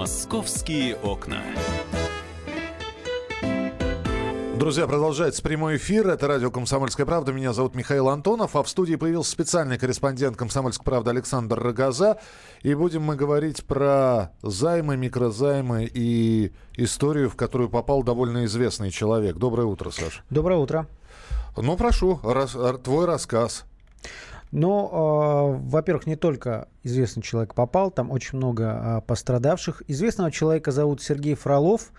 Московские окна. Друзья, продолжается прямой эфир. Это радио «Комсомольская правда». Меня зовут Михаил Антонов. А в студии появился специальный корреспондент «Комсомольской правды» Александр Рогоза. И будем мы говорить про займы, микрозаймы и историю, в которую попал довольно известный человек. Доброе утро, Саша. Доброе утро. Ну, прошу, рас, твой рассказ. Ну, э, во-первых, не только известный человек попал, там очень много э, пострадавших. Известного человека зовут Сергей Фролов.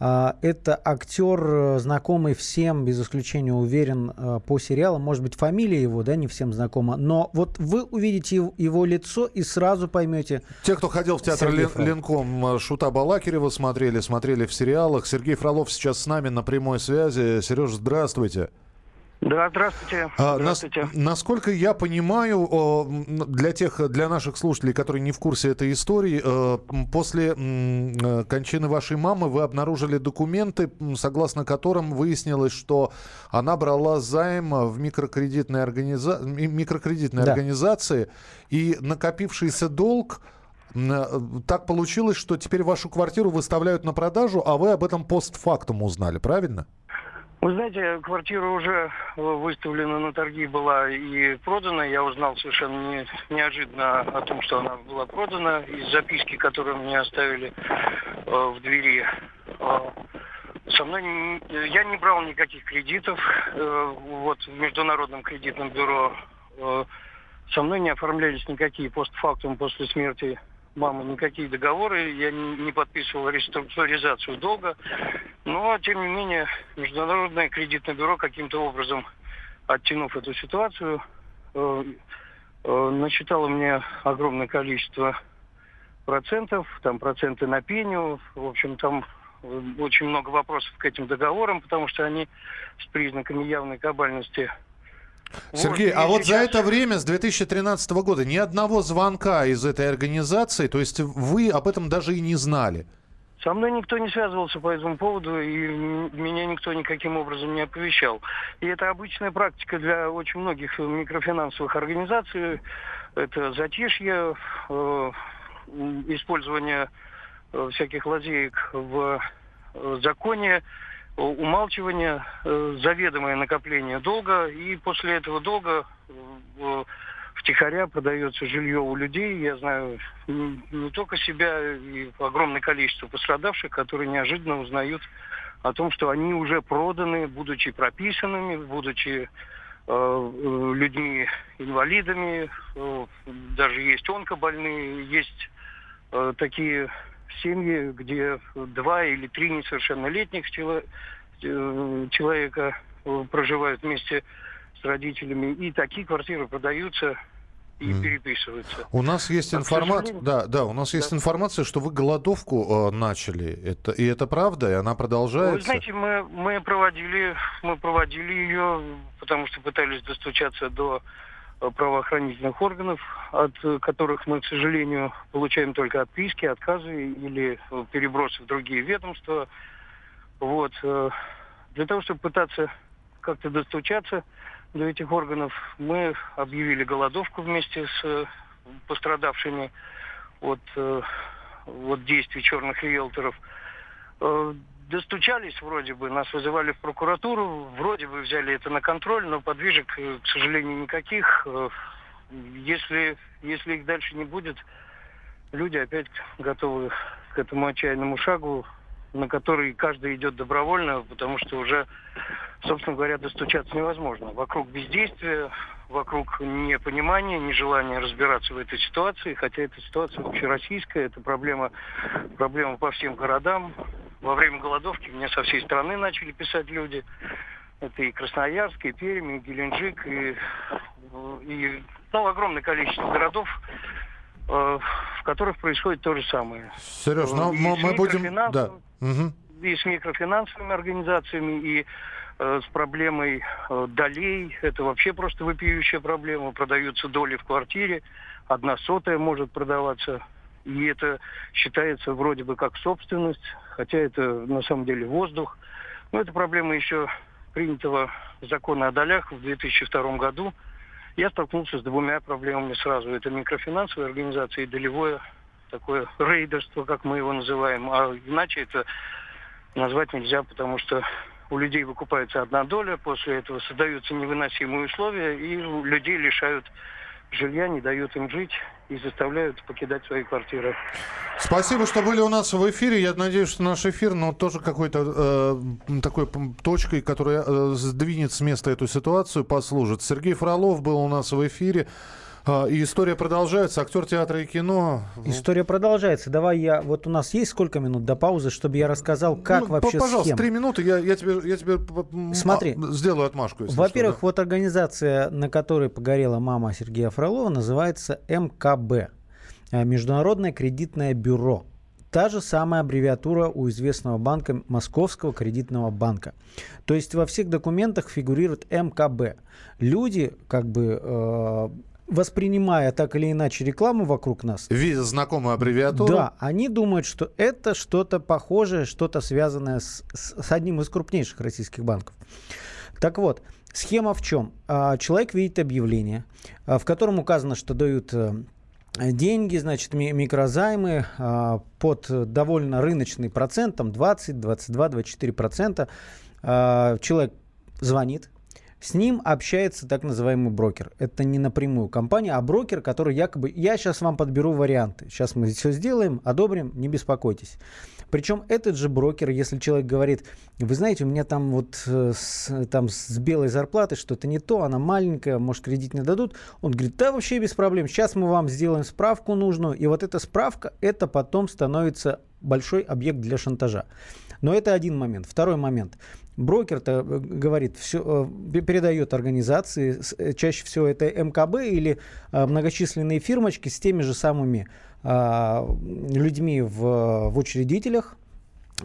А, это актер, э, знакомый всем, без исключения уверен, э, по сериалам. Может быть, фамилия его, да, не всем знакома. Но вот вы увидите его лицо и сразу поймете. Те, кто ходил в театр Лен, Ленком, э, Шута Балакирева смотрели, смотрели в сериалах. Сергей Фролов сейчас с нами на прямой связи. Сереж, здравствуйте. Да, здравствуйте. А, здравствуйте. Нас, насколько я понимаю, для тех, для наших слушателей, которые не в курсе этой истории, э, после э, кончины вашей мамы вы обнаружили документы, согласно которым выяснилось, что она брала займ в микрокредитной, организа... микрокредитной да. организации, и накопившийся долг э, так получилось, что теперь вашу квартиру выставляют на продажу, а вы об этом постфактум узнали, правильно? Вы знаете, квартира уже э, выставлена на торги была и продана. Я узнал совершенно не, неожиданно о том, что она была продана из записки, которую мне оставили э, в двери. Э, со мной не, я не брал никаких кредитов э, вот в международном кредитном бюро. Э, со мной не оформлялись никакие постфактум после смерти мамы никакие договоры, я не подписывал реструктуризацию долга. Но, тем не менее, Международное кредитное бюро каким-то образом, оттянув эту ситуацию, э, э, насчитало мне огромное количество процентов, там проценты на пеню, в общем, там очень много вопросов к этим договорам, потому что они с признаками явной кабальности Сергей, вот, а вот сейчас... за это время, с 2013 года, ни одного звонка из этой организации, то есть вы об этом даже и не знали? Со мной никто не связывался по этому поводу, и меня никто никаким образом не оповещал. И это обычная практика для очень многих микрофинансовых организаций. Это затишье, э, использование э, всяких лазеек в э, законе, умалчивание, э, заведомое накопление долга, и после этого долга э, втихаря продается жилье у людей. Я знаю не, только себя, и огромное количество пострадавших, которые неожиданно узнают о том, что они уже проданы, будучи прописанными, будучи э, людьми инвалидами, даже есть онкобольные, есть такие семьи, где два или три несовершеннолетних э, человека э, проживают вместе с родителями. И такие квартиры продаются и mm. переписываются. У нас есть информация, да, да, у нас да. есть информация, что вы голодовку э, начали, это и это правда, и она продолжается. Вы знаете, мы мы проводили мы проводили ее, потому что пытались достучаться до правоохранительных органов, от которых мы, к сожалению, получаем только отписки, отказы или э, перебросы в другие ведомства. Вот. Э, для того, чтобы пытаться как-то достучаться до этих органов, мы объявили голодовку вместе с пострадавшими от, от действий черных риэлторов достучались вроде бы, нас вызывали в прокуратуру, вроде бы взяли это на контроль, но подвижек, э, к сожалению, никаких. Э, если, если их дальше не будет, люди опять готовы к этому отчаянному шагу, на который каждый идет добровольно, потому что уже, собственно говоря, достучаться невозможно. Вокруг бездействия, вокруг непонимания, нежелания разбираться в этой ситуации, хотя эта ситуация общероссийская, это проблема, проблема по всем городам, во время голодовки мне со всей страны начали писать люди. Это и Красноярск, и Пермь, и Геленджик, и, и ну, огромное количество городов, э, в которых происходит то же самое. Сереж, ну мы, мы будем... Да. Угу. И с микрофинансовыми организациями, и э, с проблемой э, долей. Это вообще просто вопиющая проблема. Продаются доли в квартире. Одна сотая может продаваться и это считается вроде бы как собственность, хотя это на самом деле воздух. Но это проблема еще принятого закона о долях в 2002 году. Я столкнулся с двумя проблемами сразу. Это микрофинансовая организация и долевое такое рейдерство, как мы его называем, а иначе это назвать нельзя, потому что у людей выкупается одна доля, после этого создаются невыносимые условия, и людей лишают жилья, не дают им жить и заставляют покидать свои квартиры. Спасибо, что были у нас в эфире. Я надеюсь, что наш эфир, ну, тоже какой-то э, такой точкой, которая э, сдвинет с места эту ситуацию, послужит. Сергей Фролов был у нас в эфире. А, и история продолжается. Актер театра и кино. История продолжается. Давай я... Вот у нас есть сколько минут до паузы, чтобы я рассказал, как ну, вообще Пожалуйста, схема. три минуты, я, я тебе, я тебе Смотри, сделаю отмашку. Во-первых, да? вот организация, на которой погорела мама Сергея Фролова, называется МКБ. Э, Международное кредитное бюро. Та же самая аббревиатура у известного банка Московского кредитного банка. То есть во всех документах фигурирует МКБ. Люди как бы э, воспринимая так или иначе рекламу вокруг нас, видя знакомую аббревиатуру, да, они думают, что это что-то похожее, что-то связанное с, с, одним из крупнейших российских банков. Так вот, схема в чем? А, человек видит объявление, а, в котором указано, что дают э, деньги, значит, микрозаймы а, под довольно рыночный процент, там 20, 22, 24 процента. Человек звонит, с ним общается так называемый брокер. Это не напрямую компания, а брокер, который якобы... Я сейчас вам подберу варианты. Сейчас мы все сделаем, одобрим, не беспокойтесь. Причем этот же брокер, если человек говорит, вы знаете, у меня там вот э, с, там с белой зарплатой что-то не то, она маленькая, может кредит не дадут, он говорит, да вообще без проблем, сейчас мы вам сделаем справку нужную, и вот эта справка, это потом становится большой объект для шантажа. Но это один момент. Второй момент. Брокер-то э, говорит, все, э, передает организации, э, чаще всего это МКБ или многочисленные фирмочки с теми же самыми а, людьми в, в учредителях,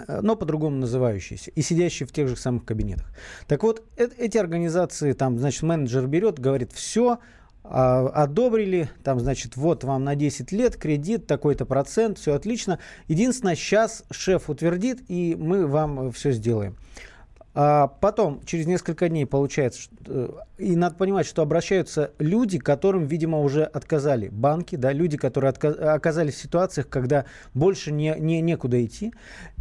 но по-другому называющиеся, и сидящие в тех же самых кабинетах. Так вот, эти организации, там, значит, менеджер берет, говорит, все, а, одобрили, там, значит, вот вам на 10 лет кредит, такой-то процент, все отлично. Единственное, сейчас шеф утвердит, и мы вам все сделаем. А потом, через несколько дней, получается, что, э, и надо понимать, что обращаются люди, которым, видимо, уже отказали банки, да, люди, которые отказ, оказались в ситуациях, когда больше не, не, некуда идти.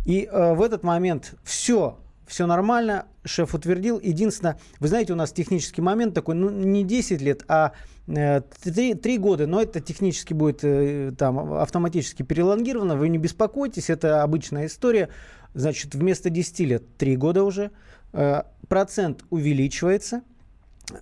И э, в этот момент все все нормально, шеф утвердил. Единственное, вы знаете, у нас технический момент такой, ну, не 10 лет, а э, 3, 3 года, но это технически будет э, там автоматически перелонгировано, вы не беспокойтесь, это обычная история. Значит, вместо 10 лет 3 года уже, э, процент увеличивается,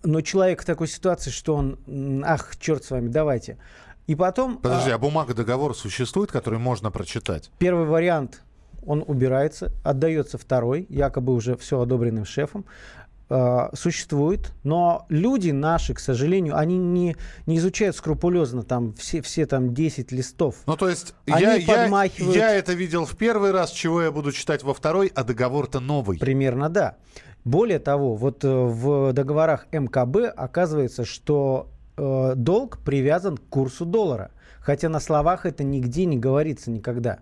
но человек в такой ситуации, что он, ах, черт с вами, давайте. И потом... Подожди, а бумага договор существует, который можно прочитать? Первый вариант он убирается, отдается второй, якобы уже все одобренным шефом. Uh, существует, но люди наши, к сожалению, они не, не изучают скрупулезно там все, все там 10 листов. Ну, то есть я, я, я это видел в первый раз, чего я буду читать во второй, а договор-то новый. Примерно, да. Более того, вот э, в договорах МКБ оказывается, что э, долг привязан к курсу доллара. Хотя на словах это нигде не говорится никогда.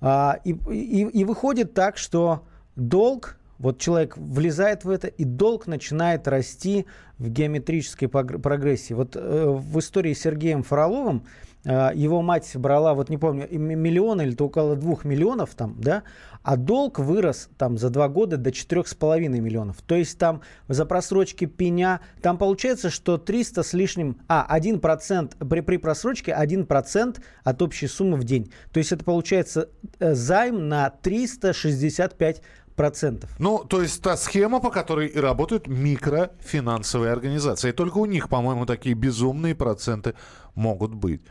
А, и, и, и выходит так, что долг, вот человек влезает в это, и долг начинает расти в геометрической прогрессии. Вот э, в истории с Сергеем Фроловым его мать брала, вот не помню, миллион или то около двух миллионов там, да, а долг вырос там за два года до четырех с половиной миллионов. То есть там за просрочки пеня, там получается, что 300 с лишним, а, 1%, при, при просрочке 1% от общей суммы в день. То есть это получается э, займ на 365 процентов. Ну, то есть та схема, по которой и работают микрофинансовые организации. И только у них, по-моему, такие безумные проценты могут быть.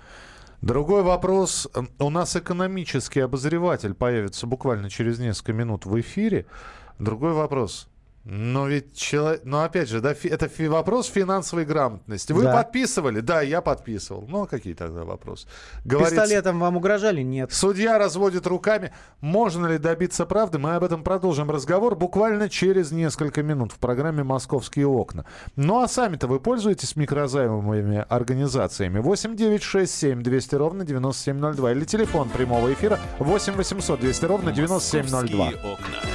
Другой вопрос. У нас экономический обозреватель появится буквально через несколько минут в эфире. Другой вопрос. Но ведь человек, но опять же, да, это вопрос финансовой грамотности. Вы да. подписывали? Да, я подписывал. Ну, а какие тогда вопросы? Говорится, Пистолетом вам угрожали? Нет. Судья разводит руками. Можно ли добиться правды? Мы об этом продолжим разговор буквально через несколько минут в программе «Московские окна». Ну, а сами-то вы пользуетесь микрозаймовыми организациями? 8 9 6 7 200 ровно 9702 или телефон прямого эфира 8 800 200 ровно 9702. окна.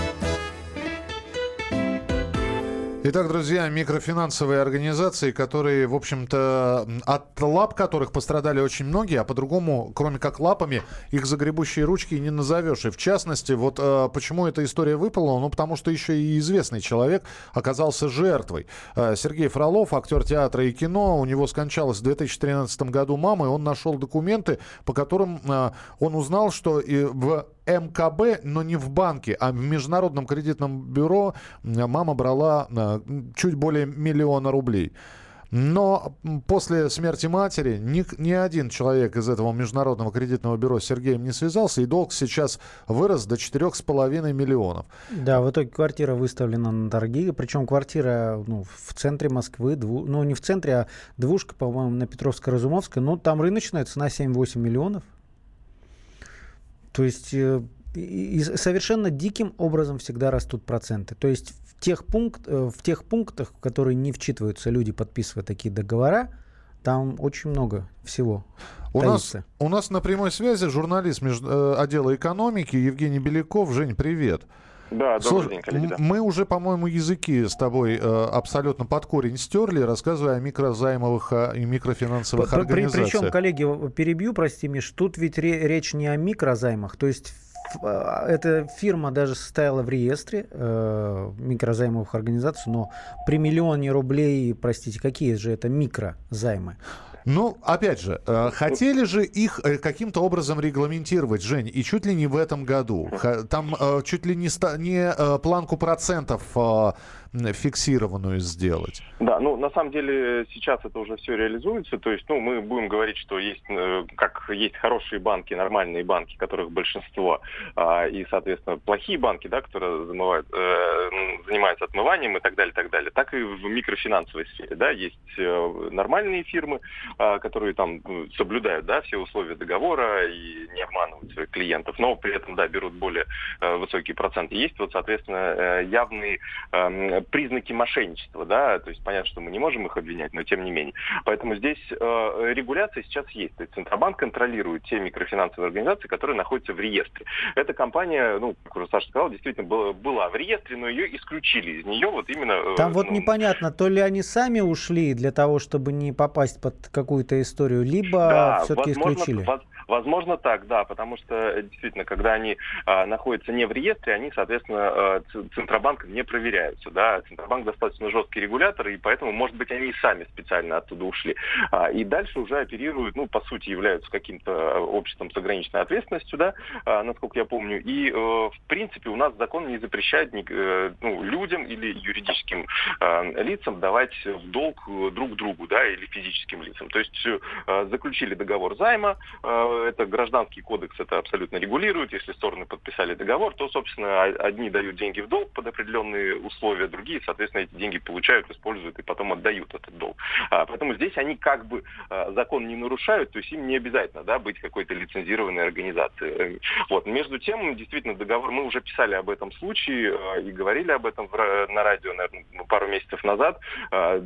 Итак, друзья, микрофинансовые организации, которые, в общем-то, от лап которых пострадали очень многие, а по-другому, кроме как лапами, их загребущие ручки не назовешь. И в частности, вот э, почему эта история выпала, ну, потому что еще и известный человек оказался жертвой. Э, Сергей Фролов, актер театра и кино, у него скончалась в 2013 году мама, и он нашел документы, по которым э, он узнал, что и в МКБ, но не в банке, а в Международном кредитном бюро мама брала чуть более миллиона рублей. Но после смерти матери ни, ни один человек из этого международного кредитного бюро с Сергеем не связался, и долг сейчас вырос до 4,5 миллионов. Да, в итоге квартира выставлена на торги, причем квартира ну, в центре Москвы, дву, ну не в центре, а двушка, по-моему, на Петровско-Разумовской, но там рыночная цена 7-8 миллионов. То есть э, и совершенно диким образом всегда растут проценты. То есть в тех, пункт, э, в тех пунктах, в которые не вчитываются люди, подписывая такие договора, там очень много всего. У нас, у нас на прямой связи журналист между, э, отдела экономики Евгений Беляков. Жень, привет. Да, добрый Слушай, день, коллеги. Да. Мы уже, по-моему, языки с тобой э, абсолютно под корень стерли, рассказывая о микрозаймовых э, и микрофинансовых При, организациях. Причем, коллеги, перебью, прости, Миш, тут ведь речь не о микрозаймах, то есть а, эта фирма даже состояла в реестре э, микрозаймовых организаций, но при миллионе рублей, простите, какие же это микрозаймы? Ну, опять же, э, хотели же их э, каким-то образом регламентировать, Жень, и чуть ли не в этом году. Там э, чуть ли не, не планку процентов фиксированную сделать. Да, ну на самом деле сейчас это уже все реализуется. То есть, ну, мы будем говорить, что есть, э, как есть хорошие банки, нормальные банки, которых большинство, а, и, соответственно, плохие банки, да, которые замывают, э, занимаются отмыванием и так далее, так далее. Так и в микрофинансовой сфере, да, есть э, нормальные фирмы, а, которые там соблюдают, да, все условия договора и не обманывают своих клиентов, но при этом, да, берут более высокие проценты. Есть вот, соответственно, явные эм, признаки мошенничества, да, то есть понятно, что мы не можем их обвинять, но тем не менее. Поэтому здесь э, регуляция сейчас есть. То есть Центробанк контролирует те микрофинансовые организации, которые находятся в реестре. Эта компания, ну, как уже Саша сказал, действительно была, была в реестре, но ее исключили из нее вот именно... Э, Там ну, вот непонятно, то ли они сами ушли для того, чтобы не попасть под какую-то историю, либо да, все-таки исключили. Возможно так, да, потому что э, действительно, когда они а, находятся не в реестре, они, соответственно, а, Центробанком не проверяются, да. Центробанк достаточно жесткий регулятор, и поэтому, может быть, они и сами специально оттуда ушли. А, и дальше уже оперируют, ну, по сути, являются каким-то э, обществом с ограниченной ответственностью, да, а, насколько я помню. И, э, в принципе, у нас закон не запрещает ни, э, ну, людям или юридическим э, лицам давать в долг друг другу, да, или физическим лицам. То есть э, заключили договор займа, э, это гражданский кодекс это абсолютно регулирует. Если стороны подписали договор, то, собственно, одни дают деньги в долг под определенные условия, другие, соответственно, эти деньги получают, используют и потом отдают этот долг. А, поэтому здесь они как бы а, закон не нарушают, то есть им не обязательно да, быть какой-то лицензированной организацией. Вот. Между тем, действительно, договор, мы уже писали об этом случае а, и говорили об этом на радио, наверное, пару месяцев назад. Э,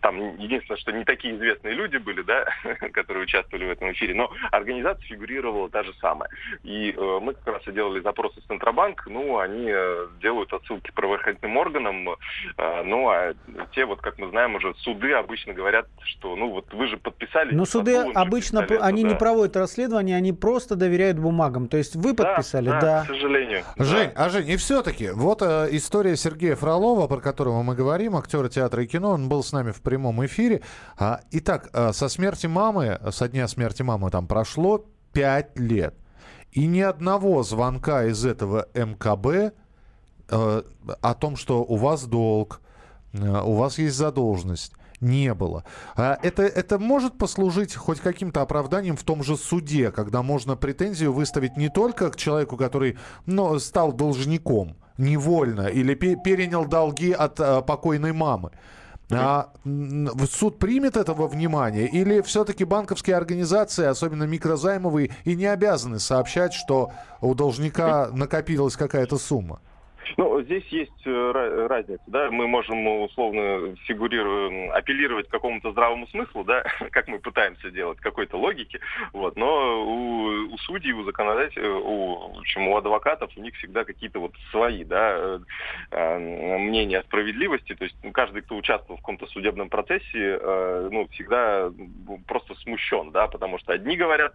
там единственное, что не такие известные люди были, да, которые участвовали в этом эфире, но организация фигурировала та же самая. И э, мы как раз и делали запросы в Центробанк, ну, они э, делают отсылки правоохранительным органам, э, ну, а те, вот, как мы знаем, уже суды обычно говорят, что, ну, вот вы же подписали... Но суды обычно, они это, не проводят расследование, они просто доверяют бумагам. То есть вы подписали, да. да. к сожалению. Жень, да. а Жень, и все-таки, вот э, история Сергея Фролова, про которого мы говорим, актера театра и кино, он был с нами в прямом эфире. А, итак, э, со смерти мамы, со дня смерти мамы там прошло 5 лет. И ни одного звонка из этого МКБ э, о том, что у вас долг, э, у вас есть задолженность, не было. А это, это может послужить хоть каким-то оправданием в том же суде, когда можно претензию выставить не только к человеку, который ну, стал должником, невольно или перенял долги от э, покойной мамы. А суд примет этого внимания или все-таки банковские организации, особенно микрозаймовые, и не обязаны сообщать, что у должника накопилась какая-то сумма? Ну, здесь есть э, разница, да, мы можем условно фигурировать, апеллировать к какому-то здравому смыслу, да, как мы пытаемся делать, какой-то логике, вот, но у, у судей, у законодателей, у, в общем, у адвокатов у них всегда какие-то вот свои, да, э, э, мнения о справедливости, то есть каждый, кто участвовал в каком-то судебном процессе, ну, всегда просто смущен, да, потому что одни говорят,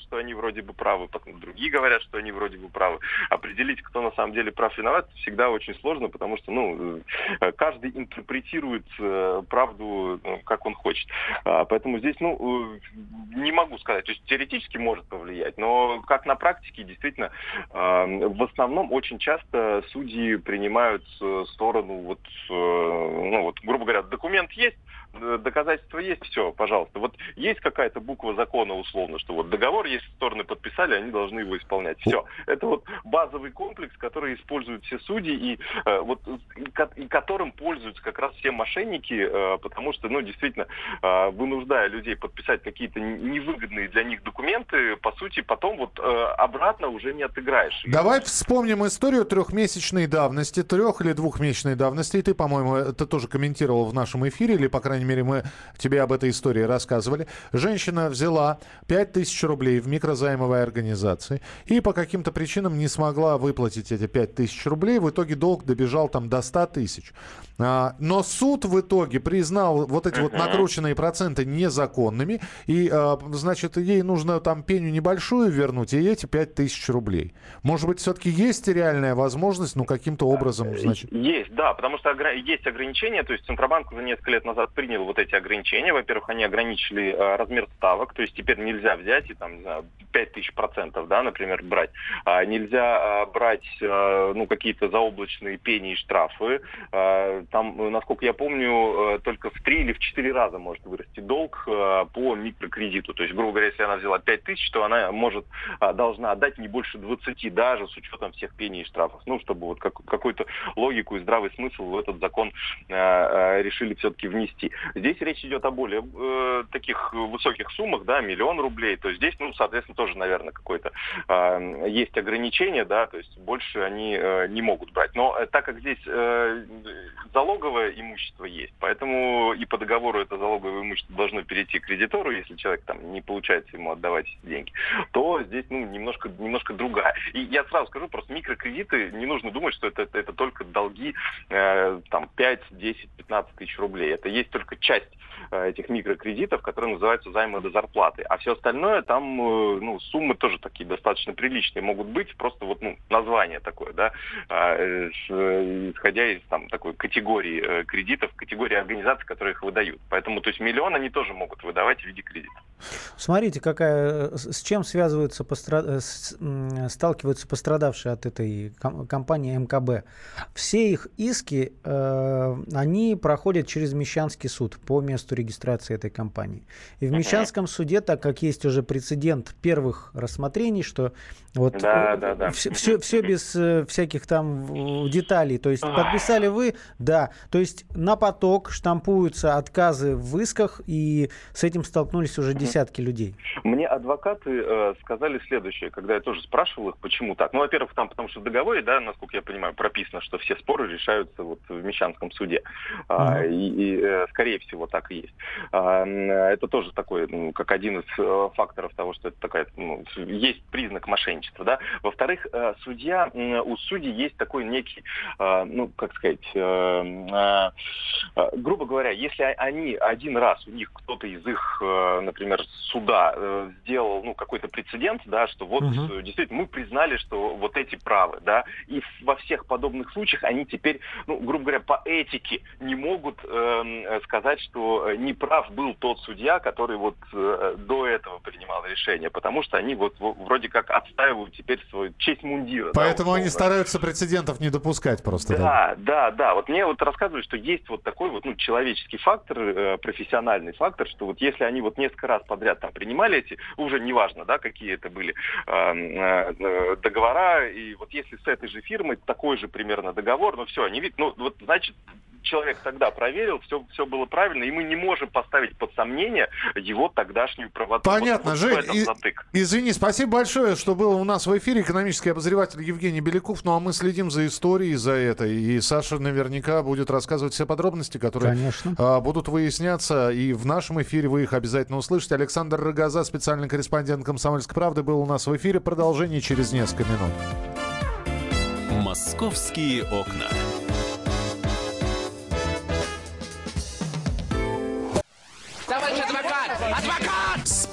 что они вроде бы правы, потом другие говорят, что они вроде бы правы. Определить, кто на самом деле прав виноват, всегда очень сложно, потому что ну, э, каждый интерпретирует э, правду, ну, как он хочет. А, поэтому здесь ну, э, не могу сказать. То есть теоретически может повлиять, но как на практике, действительно, в основном очень часто судьи принимают сторону, вот, ну, вот, грубо говоря, документ есть, Э, доказательства есть, все, пожалуйста. Вот есть какая-то буква закона условно, что вот договор, если стороны подписали, они должны его исполнять. Все. Это вот базовый комплекс, который используют все судьи и э, вот и, которым пользуются как раз все мошенники, э, потому что, ну, действительно, э, вынуждая людей подписать какие-то невыгодные для них документы, по сути, потом вот э, обратно уже не отыграешь. Давай вспомним историю трехмесячной давности, трех или двухмесячной давности. И ты, по-моему, это тоже комментировал в нашем эфире, или, по крайней крайней мере, мы тебе об этой истории рассказывали. Женщина взяла 5000 рублей в микрозаймовой организации и по каким-то причинам не смогла выплатить эти 5000 рублей. В итоге долг добежал там до 100 тысяч. А, но суд в итоге признал вот эти вот накрученные проценты незаконными. И, а, значит, ей нужно там пеню небольшую вернуть, и эти 5000 рублей. Может быть, все-таки есть реальная возможность, ну, каким-то образом, значит... Есть, да, потому что есть ограничения. То есть Центробанк уже несколько лет назад принял принял вот эти ограничения. Во-первых, они ограничили э, размер ставок, то есть теперь нельзя взять и там, не знаю, 5000 процентов, да, например, брать. А, нельзя а, брать, а, ну, какие-то заоблачные пени и штрафы. А, там, насколько я помню, только в 3 или в 4 раза может вырасти долг а, по микрокредиту. То есть, грубо говоря, если она взяла 5000, то она может, а, должна отдать не больше 20, даже с учетом всех пений и штрафов. Ну, чтобы вот как, какую-то логику и здравый смысл в этот закон а, а, решили все-таки внести. Здесь речь идет о более э, таких высоких суммах, да, миллион рублей. То есть здесь, ну, соответственно, тоже, наверное, какое-то э, есть ограничение, да, то есть больше они э, не могут брать. Но э, так как здесь э, залоговое имущество есть, поэтому и по договору это залоговое имущество должно перейти к кредитору, если человек там не получается ему отдавать деньги, то здесь, ну, немножко, немножко другая. И я сразу скажу, просто микрокредиты, не нужно думать, что это, это, это только долги э, там 5, 10, 15 тысяч рублей. Это есть только только часть э, этих микрокредитов, которые называются займы до зарплаты. А все остальное, там э, ну, суммы тоже такие достаточно приличные могут быть, просто вот ну, название такое, да, а, э, исходя из там, такой категории кредитов, категории организаций, которые их выдают. Поэтому то есть миллион они тоже могут выдавать в виде кредита. Смотрите, какая, с чем связываются, постра... сталкиваются пострадавшие от этой компании МКБ. Все их иски, они проходят через Мещанский суд по месту регистрации этой компании. И в Мещанском суде, так как есть уже прецедент первых рассмотрений, что вот да, да, да. Все, все, все без э, всяких там деталей. То есть подписали вы, да. То есть на поток штампуются отказы в исках, и с этим столкнулись уже десятки людей. Мне адвокаты э, сказали следующее, когда я тоже спрашивал их, почему так. Ну, во-первых, там, потому что в договоре, да, насколько я понимаю, прописано, что все споры решаются вот в Мещанском суде. А, и, и э, скорее всего, так и есть. А, это тоже такой, ну, как один из э, факторов того, что это такая, ну, есть признак мошенничества, да. Во-вторых, э, судья, у судей есть такой некий, э, ну, как сказать, грубо говоря, если они один раз, у них кто-то из их, например, суда сделал, ну, какой-то прецедент, да, что вот угу. действительно мы признали, что вот эти правы, да, и во всех подобных случаях они теперь, ну, грубо говоря, по этике не могут э, сказать, что э, неправ был тот судья, который вот э, до этого принимал решение, потому что они вот вроде как отстаивают теперь свою честь мундира. Поэтому да, они стараются прецедентов не допускать просто. Да, да, да, да. Вот мне вот рассказывают, что есть вот такой вот ну, человеческий фактор, э, профессиональный фактор, что вот если они вот несколько раз подряд там принимали эти, уже неважно, да, какие это были э, договора, и вот если с этой же фирмой такой же примерно договор, ну все, они видят, ну вот значит человек тогда проверил, все, все было правильно, и мы не можем поставить под сомнение его тогдашнюю правоту. Понятно, вот, Жень, и, извини, спасибо большое, что был у нас в эфире экономический обозреватель Евгений Беляков, ну а мы следим за историей за это, и Саша наверняка будет рассказывать все подробности, которые Конечно. А, будут выясняться, и в нашем эфире вы их обязательно услышите. Александр Рогоза, специальный корреспондент «Комсомольской правды», был у нас в эфире. Продолжение через несколько минут. «Московские окна».